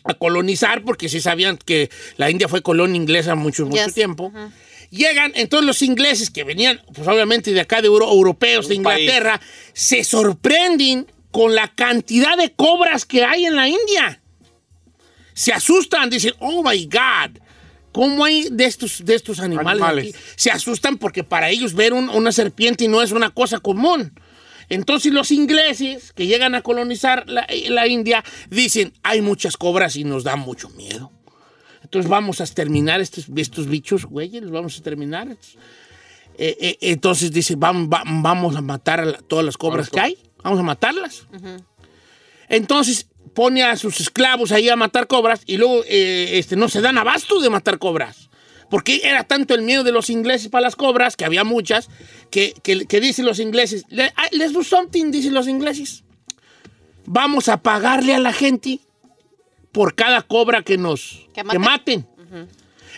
a colonizar, porque sí sabían que la India fue colonia inglesa mucho, mucho Yes. tiempo. Ajá. Llegan, entonces los ingleses que venían, pues obviamente de acá de Euro- europeos, de Un país. Inglaterra, se sorprenden con la cantidad de cobras que hay en la India. Se asustan, dicen, oh my God, ¿cómo hay de estos, de estos animales, Animales. aquí? Se asustan porque para ellos ver un- una serpiente no es una cosa común. Entonces los ingleses que llegan a colonizar la, la India dicen, hay muchas cobras y nos da mucho miedo. Entonces vamos a exterminar estos, estos bichos, güeyes, los vamos a exterminar. Eh, eh, entonces dice, vamos, va- vamos a matar a la- todas las cobras que hay, vamos a matarlas. Entonces pone a sus esclavos ahí a matar cobras y luego eh, este, no se dan abasto de matar cobras. Porque era tanto el miedo de los ingleses para las cobras, que había muchas, que, que- que dicen los ingleses, "Le- ah, let's do something, dicen los ingleses. Vamos a pagarle a la gente por cada cobra que nos Que que maten. maten.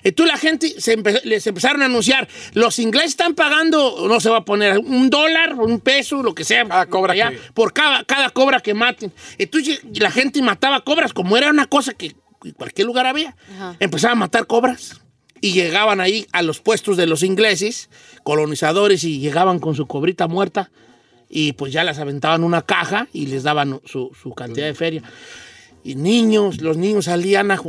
Entonces la gente se empe- les empezaron a anunciar, los ingleses están pagando, no se va a poner un dólar, un peso, lo que sea, Cada cobra allá, que- por cada, cada cobra que maten. Entonces la gente mataba cobras, como era una cosa que en cualquier lugar había, Ajá. empezaban a matar cobras. Y llegaban ahí a los puestos de los ingleses, colonizadores, y llegaban con su cobrita muerta, y pues ya las aventaban en una caja y les daban su, su cantidad de feria. Y niños, los niños salían a,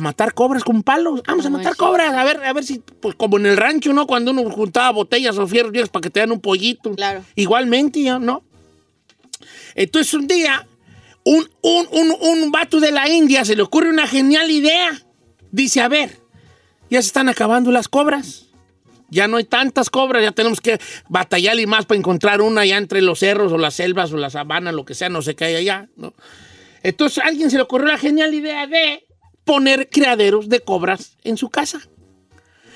matar cobras con palos. Vamos a matar cobras, a ver, a ver si, pues como en el rancho, ¿no? Cuando uno juntaba botellas o fierros para que te dan un pollito. Claro. Igualmente. ¿no? Entonces un día, un, un, un, un vato de la India se le ocurre una genial idea. Dice, a ver, ya se están acabando las cobras. Ya no hay tantas cobras, ya tenemos que batallar y más para encontrar una ya entre los cerros o las selvas o la sabana, lo que sea, no sé qué hay allá, ¿no? Entonces a alguien se le ocurrió la genial idea de poner criaderos de cobras en su casa.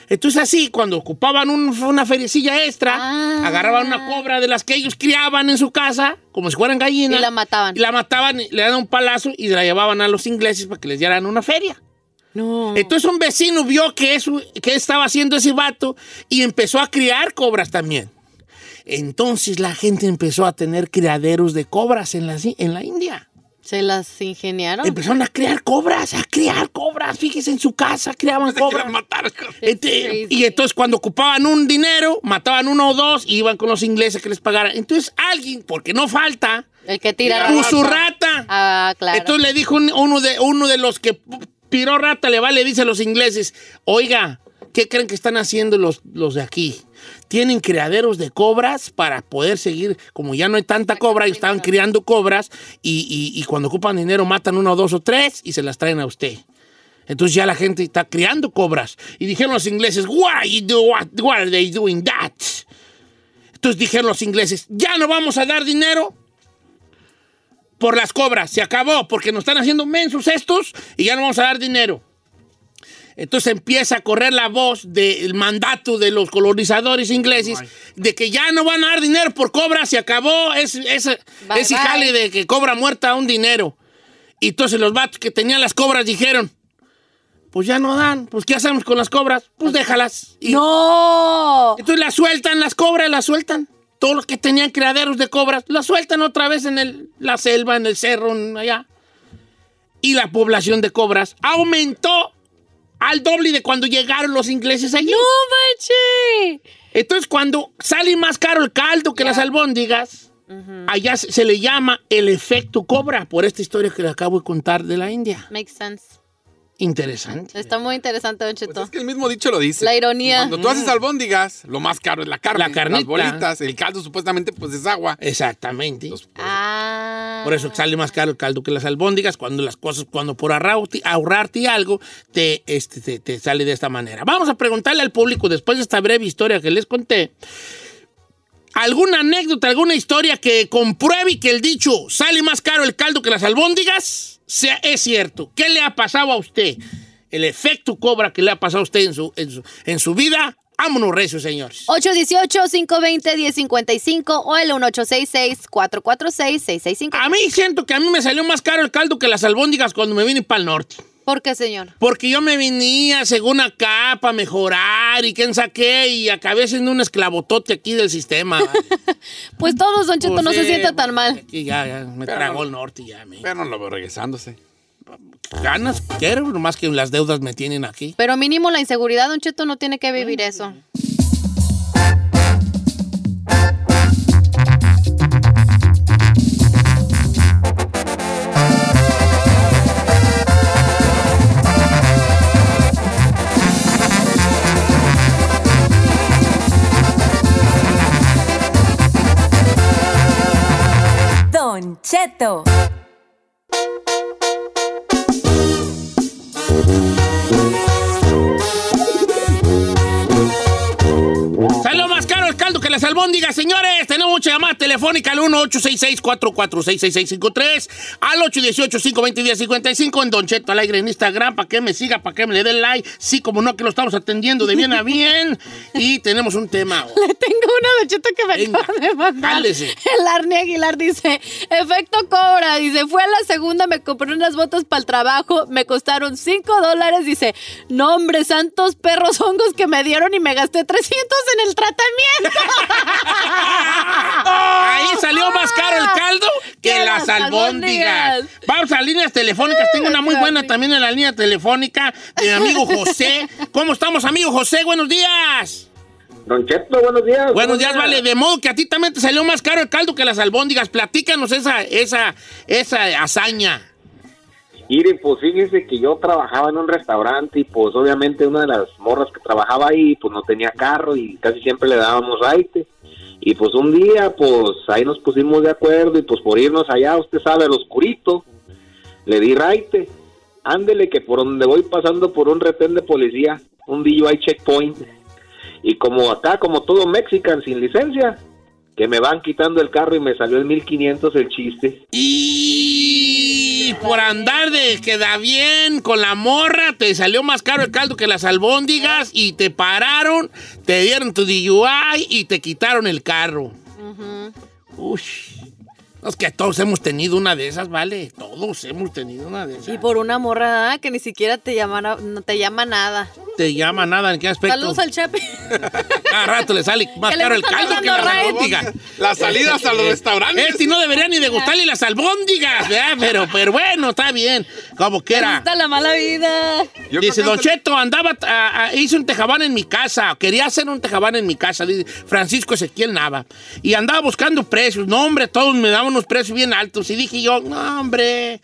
Entonces así, cuando ocupaban un- una feriecilla extra, Ah. agarraban una cobra de las que ellos criaban en su casa, como si fueran gallinas. Y la mataban. Y la mataban, le daban un palazo y la llevaban a los ingleses para que les dieran una feria. No. Entonces un vecino vio que, eso, que estaba haciendo ese vato y empezó a criar cobras también. Entonces la gente empezó a tener criaderos de cobras en la, en la India. Se las ingeniaron. Empezaron a criar cobras, a criar cobras. Fíjese, en su casa criaban cobras. matar. Este, y entonces cuando ocupaban un dinero, mataban uno o dos y iban con los ingleses que les pagaran. Entonces alguien, porque no falta, El que tira puso rata. rata. Ah, claro. Entonces le dijo un- uno de, uno de los que tiró rata, le va, le dice a los ingleses, oiga, ¿qué creen que están haciendo los, los de aquí? Tienen criaderos de cobras para poder seguir, como ya no hay tanta cobra, y estaban criando cobras, y, y- y cuando ocupan dinero matan uno, dos o tres y se las traen a usted. Entonces ya la gente está criando cobras. Y dijeron los ingleses, why, do, what, why are they doing that? Entonces dijeron los ingleses, ya no vamos a dar dinero por las cobras. Se acabó, porque nos están haciendo mensos estos y ya no vamos a dar dinero. Entonces empieza a correr la voz del mandato de los colonizadores ingleses de que ya no van a dar dinero por cobra, se acabó ese, ese, Bye, ese bye. jale de que cobra muerta un dinero. Y entonces los vatos que tenían las cobras dijeron, pues ya no dan, pues ¿qué hacemos con las cobras? Pues déjalas. Y ¡No! entonces las sueltan, las cobras, las sueltan. Todos los que tenían criaderos de cobras, las sueltan otra vez en el- la selva, en el cerro, en allá. Y la población de cobras aumentó al doble de cuando llegaron los ingleses allí. ¡No manches! Entonces, cuando sale más caro el caldo que las albóndigas, allá se, le llama el efecto cobra, por esta historia que le acabo de contar de la India. Makes sense. Interesante. Está muy interesante, Don Cheto. Pues es que el mismo dicho lo dice. La ironía. Cuando tú haces albóndigas, lo más caro es la carne. La carnita. Las bolitas, el caldo supuestamente pues es agua. Exactamente. Ah. Por eso sale más caro el caldo que las albóndigas, cuando las cosas, cuando por ahorrarte, algo, te, este, te, te sale de esta manera. Vamos a preguntarle al público, después de esta breve historia que les conté, alguna anécdota, alguna historia que compruebe que el dicho sale más caro el caldo que las albóndigas, sea, es cierto. ¿Qué le ha pasado a usted? El efecto cobra que le ha pasado a usted en su, en su, en su vida. Vámonos, recio, señores. 818-520-1055 o el 1866-446-6655. A mí siento que a mí me salió más caro el caldo que las albóndigas cuando me vine para el norte. ¿Por qué, señor? Porque yo me venía según acá para mejorar y quién saqué y acabé siendo un esclavotote aquí del sistema. Pues todos, Don Cheto, Pues no se sí, sienta tan mal. Aquí ya, ya me Pero tragó el norte ya. Me... Pero no lo veo regresándose. Ganas quiero, nomás que las deudas me tienen aquí. Pero mínimo la inseguridad, Don Cheto, no tiene que vivir eso. Don Cheto. Albóndigas, señores. Tenemos mucha llamada telefónica al 1-866-446-6653, al 818-520-1055 en Don Cheto al aire en Instagram, para que me siga, para que me le dé like. Sí, como no, que lo estamos atendiendo de bien a bien. Y tenemos un tema. Le tengo una Don Cheto que me Venga, acaba de mandar. El Arne Aguilar dice, efecto cobra, dice, fue a la segunda, me compré unas botas para el trabajo, me costaron 5 dólares, dice, no hombre, santos perros hongos que me dieron y me gasté 300 en el tratamiento. Ahí salió más caro el caldo que Que las albóndigas. Vamos a líneas telefónicas. Tengo una muy buena también en la línea telefónica de mi amigo José. ¿Cómo estamos, amigo José? Buenos días. Don Cheto, buenos días. Buenos días, vale. De modo que a ti también te salió más caro el caldo que las albóndigas. Platícanos esa, esa, esa hazaña. Mire, pues fíjese que yo trabajaba en un restaurante y pues obviamente una de las morras que trabajaba ahí pues no tenía carro y casi siempre le dábamos raite. Y pues un día pues ahí nos pusimos de acuerdo y pues por irnos allá, usted sabe, al oscurito, le di raite. Ándele que por donde voy pasando por un retén de policía, un hay checkpoint. Y como acá, como todo mexican sin licencia, que me van quitando el carro y me salió el 1500 el chiste. Por andar de queda bien con la morra, te salió más caro el caldo que las albóndigas y te pararon, te dieron tu DUI y te quitaron el carro. Uy. Es que todos hemos tenido una de esas, ¿vale? Todos hemos tenido una de esas. y por una morra ah, que ni siquiera te llama, no te llama nada. Te llama nada, ¿en qué aspecto? Saludos al Chapi. Cada rato le sale más caro el caldo que las albóndigas. Las salidas a los restaurantes. Este no debería ni de gustarle las albóndigas, ¿verdad? Pero, pero bueno, está bien. Como Me quiera. gusta la mala vida. Yo Dice, Don Cheto, andaba, a- a- hice un tejabán en mi casa, quería hacer un tejabán en mi casa, dice Francisco Ezequiel Nava, y andaba buscando precios, no hombre, todos me daban unos precios bien altos, y dije yo, no hombre,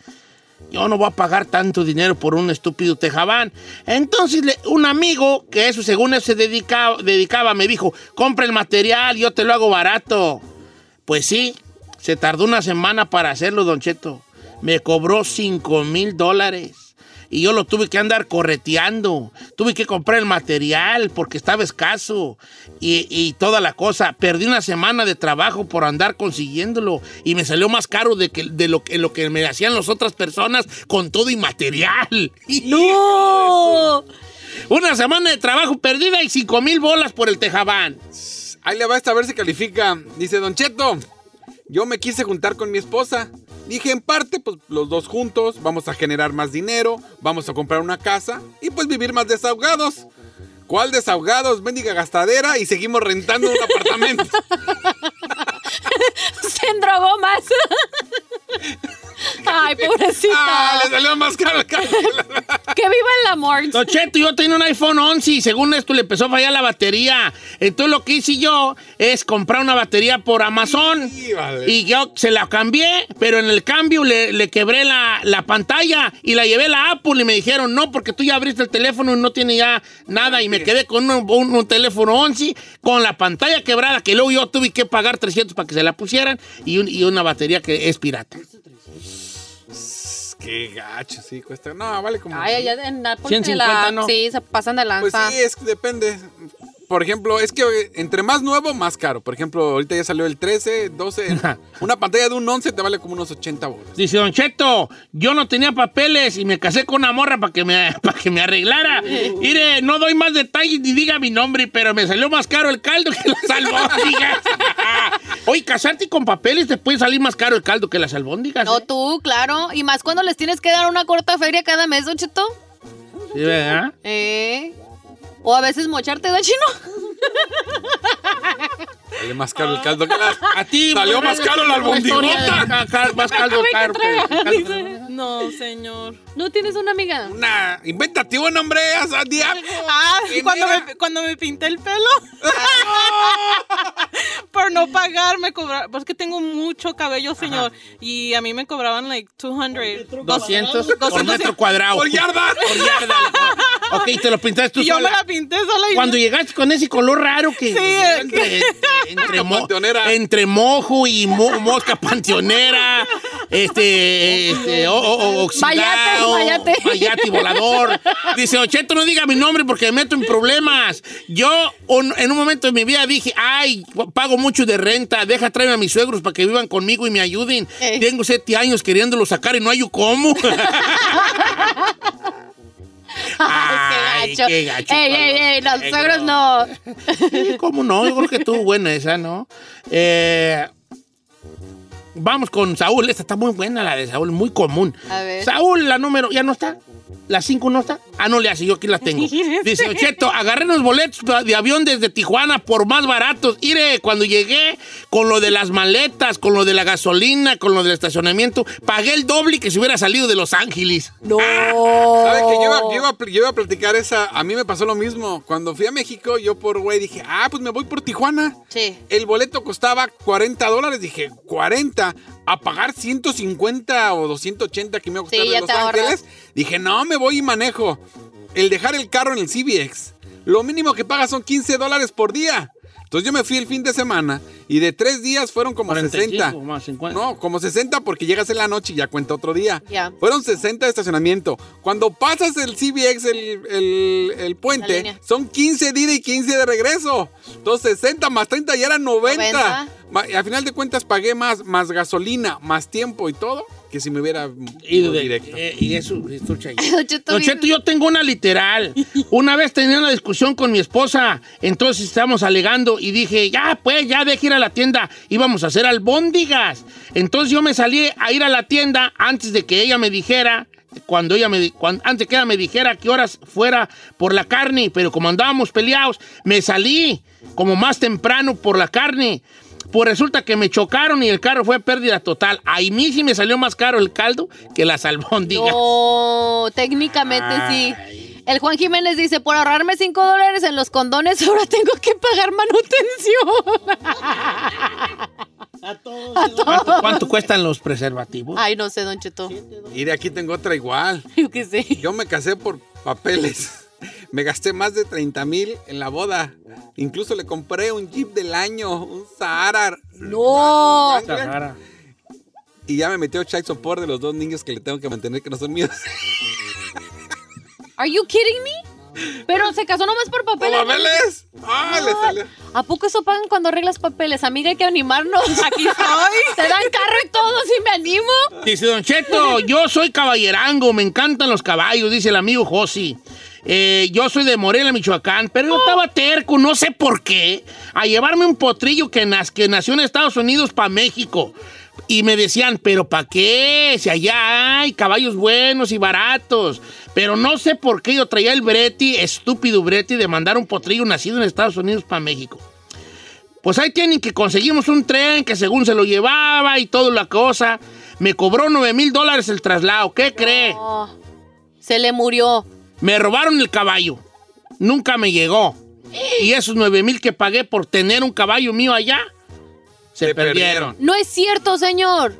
yo no voy a pagar tanto dinero por un estúpido tejabán. Entonces un amigo, que eso según él se dedicaba, dedicaba, me dijo, compra el material, yo te lo hago barato. Pues sí, se tardó una semana para hacerlo, Don Cheto. Me cobró 5 mil dólares. Y yo lo tuve que andar correteando. Tuve que comprar el material porque estaba escaso. Y, y toda la cosa. Perdí una semana de trabajo por andar consiguiéndolo. Y me salió más caro de, que, de lo, que, lo que me hacían las otras personas con todo y material. ¡No! Una semana de trabajo perdida y cinco mil bolas por el tejabán. Ahí le va esta a ver si califica. Dice Don Cheto, yo me quise juntar con mi esposa. Dije, en parte, pues los dos juntos, vamos a generar más dinero, vamos a comprar una casa y pues vivir más desahogados. ¿Cuál desahogados? Bendiga gastadera y seguimos rentando un apartamento. Se endrogó más. Ay, pobrecita. Ah, le salió más caro el. Que viva el amor. Don Cheto, yo tenía un iPhone 11 y según esto le empezó a fallar la batería. Entonces lo que hice yo es comprar una batería por Amazon. Sí, vale. Y yo se la cambié, pero en el cambio le, le quebré la, la pantalla y la llevé a la Apple y me dijeron, no, porque tú ya abriste el teléfono y no tiene ya nada. Y me quedé con un, un- un teléfono 11 con la pantalla quebrada que luego yo tuve que pagar 300 para que se la pusieran y, un- y una batería que es pirata. Qué gacho, sí, cuesta. No, vale como. Ay, allá en Apple 150 la- no. Sí, se pasan de Pues lanza. sí, es que depende. Por ejemplo, es que eh, entre más nuevo, más caro. Por ejemplo, ahorita ya salió el 13, 12. una pantalla de un 11 te vale como unos 80 bolas. Dice Don Cheto, yo no tenía papeles y me casé con una morra para que me, para que me arreglara. Mire, no doy más detalles ni diga mi nombre, pero me salió más caro el caldo que las albóndigas. Oye, casarte con papeles te puede salir más caro el caldo que las albóndigas. No, ¿eh? tú, claro. Y más cuando les tienes que dar una corta feria cada mes, Don Cheto. Sí, ¿verdad? Eh. O a veces mocharte, ¿no, chino? Sale más caro el caldo que la. A ti Salió más caro la albondigota. Más caro caro. caro, caldo. dice. No, señor. ¿No tienes una amiga? Una. Invéntate un nombre, haz di algo. Ah, ¿Quién cuando me, cuando me pinté el pelo. Por no pagar, me cobraron. Pues que tengo mucho cabello, señor. Y a mí me cobraban like 200. 200 por 200. metro cuadrado. Por yarda. Por yarda. Ok, te lo pintaste tú Y yo me la pinté sola. Y Cuando llegaste con ese color raro que Sí, entre, mo- Panteonera. entre mojo y mo- mosca panteonera, este, este, o- oxidado, Mayate, mayate. mayate volador. Dice, Ocheto, no diga mi nombre porque me meto en problemas. Yo un- en un momento de mi vida dije, ay, pago mucho de renta, deja traerme a mis suegros para que vivan conmigo y me ayuden. Tengo siete años queriéndolo sacar y no hay cómo. Ay, qué gacho. qué gacho, Ey, ey, ey, los suegros no. Sí, ¿Cómo no? Yo creo que estuvo buena esa, ¿no? Eh, vamos con Saúl. Esta está muy buena, la de Saúl, muy común. A ver. Saúl, la número, ¿ya no está? ¿La 5 no está? Ah, no le hace, yo aquí la tengo. Dice, Ocheto, agarré unos boletos de avión desde Tijuana por más baratos. Mire, cuando llegué con lo de las maletas, con lo de la gasolina, con lo del estacionamiento, pagué el doble que si hubiera salido de Los Ángeles. No. ¿Sabes que yo iba, yo iba a platicar esa? A mí me pasó lo mismo. Cuando fui a México, yo por güey dije, ah, pues me voy por Tijuana. Sí. El boleto costaba 40 dólares. Dije, 40. A pagar 150 o 280 que me iba a costar Sí, de Los ahorras. Ángeles. Dije, no, me voy y manejo. El dejar el carro en el CBX. Lo mínimo que pagas son 15 dólares por día. Entonces yo me fui el fin de semana y de tres días fueron como 45 60. más 50. No, como 60 porque llegas en la noche y ya cuenta otro día. Ya. Fueron 60 de estacionamiento. Cuando pasas el CBX, el, el- el puente, son 15 de ida y 15 de regreso. Entonces 60 más 30 ya eran 90. 90. Ma- y al final de cuentas pagué más, más gasolina, más tiempo y todo, que si me hubiera ido de- directo. eh, y eso. Don Cheto, yo tengo una literal. Una vez tenía una discusión con mi esposa, entonces estábamos alegando y dije, ya, pues, ya deje ir a la tienda, íbamos a hacer albóndigas. Entonces yo me salí a ir a la tienda antes de que ella me dijera, cuando ella me, di- cuan- antes que ella me dijera qué horas fuera por la carne, pero como andábamos peleados, me salí como más temprano por la carne. Pues resulta que me chocaron y el carro fue pérdida total. Ahí mí sí me salió más caro el caldo que las albóndigas. No, técnicamente Ay. sí. El Juan Jiménez dice, por ahorrarme 5 dólares en los condones, ahora tengo que pagar manutención. ¿Cuánto, cuánto cuestan los preservativos? Ay, no sé, Don Cheto. Y de aquí tengo otra igual. Yo qué sé. Yo me casé por papeles. Me gasté más de 30 mil en la boda. Incluso le compré un Jeep del año, un Sahara. No. Sahara. Y ya me metió child support de los dos niños que le tengo que mantener que no son míos. Are you kidding me? Pero se casó nomás por ¿Por papeles. papeles? ¡Ah, le salió! ¿A poco eso pagan cuando arreglas papeles? Amiga, hay que animarnos. Aquí estoy. Te dan carro y todo, si me animo. Dice Don Cheto, yo soy caballerango, me encantan los caballos, dice el amigo Josi. Eh, yo soy de Morelia, Michoacán, pero yo estaba terco, no sé por qué, a llevarme un potrillo que, nas- que nació en Estados Unidos para México. Y me decían, pero ¿para qué? Si allá hay caballos buenos y baratos. Pero no sé por qué yo traía el breti, estúpido breti, de mandar un potrillo nacido en Estados Unidos para México. Pues ahí tienen que conseguimos un tren que según se lo llevaba y toda la cosa. Me cobró 9 mil dólares el traslado. ¿Qué cree? Se le murió. Me robaron el caballo. Nunca me llegó. Y esos 9 mil que pagué por tener un caballo mío allá, se, perdieron. No es cierto, señor.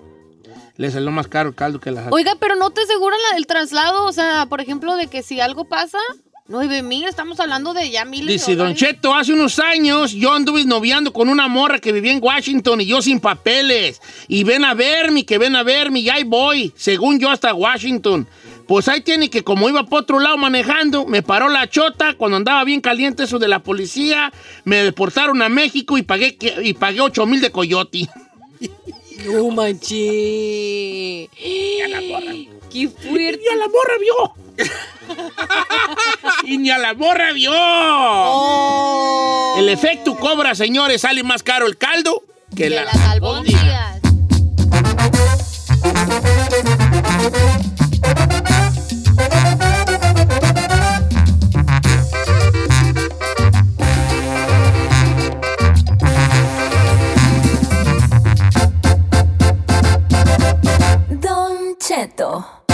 Le salió más caro el caldo que la Oiga, pero no te aseguran la del traslado, o sea, por ejemplo, de que si algo pasa, nueve mil, estamos hablando de ya miles Dice de Don. Cheto, hace unos años yo anduve noviando con una morra que vivía en Washington y yo sin papeles. Y ven a verme, que ven a verme, y ahí voy, según yo hasta Washington. Pues ahí tiene que, como iba por otro lado manejando, me paró la chota cuando andaba bien caliente eso de la policía, me deportaron a México y pagué, y pagué 8 mil de coyote. No manché. Ya la morra. Qué fuerte. Ya la morra vio. y ni a la borra vio. Oh. El efecto cobra, señores, sale más caro el caldo que, que las albóndigas. albóndigas. perfecto.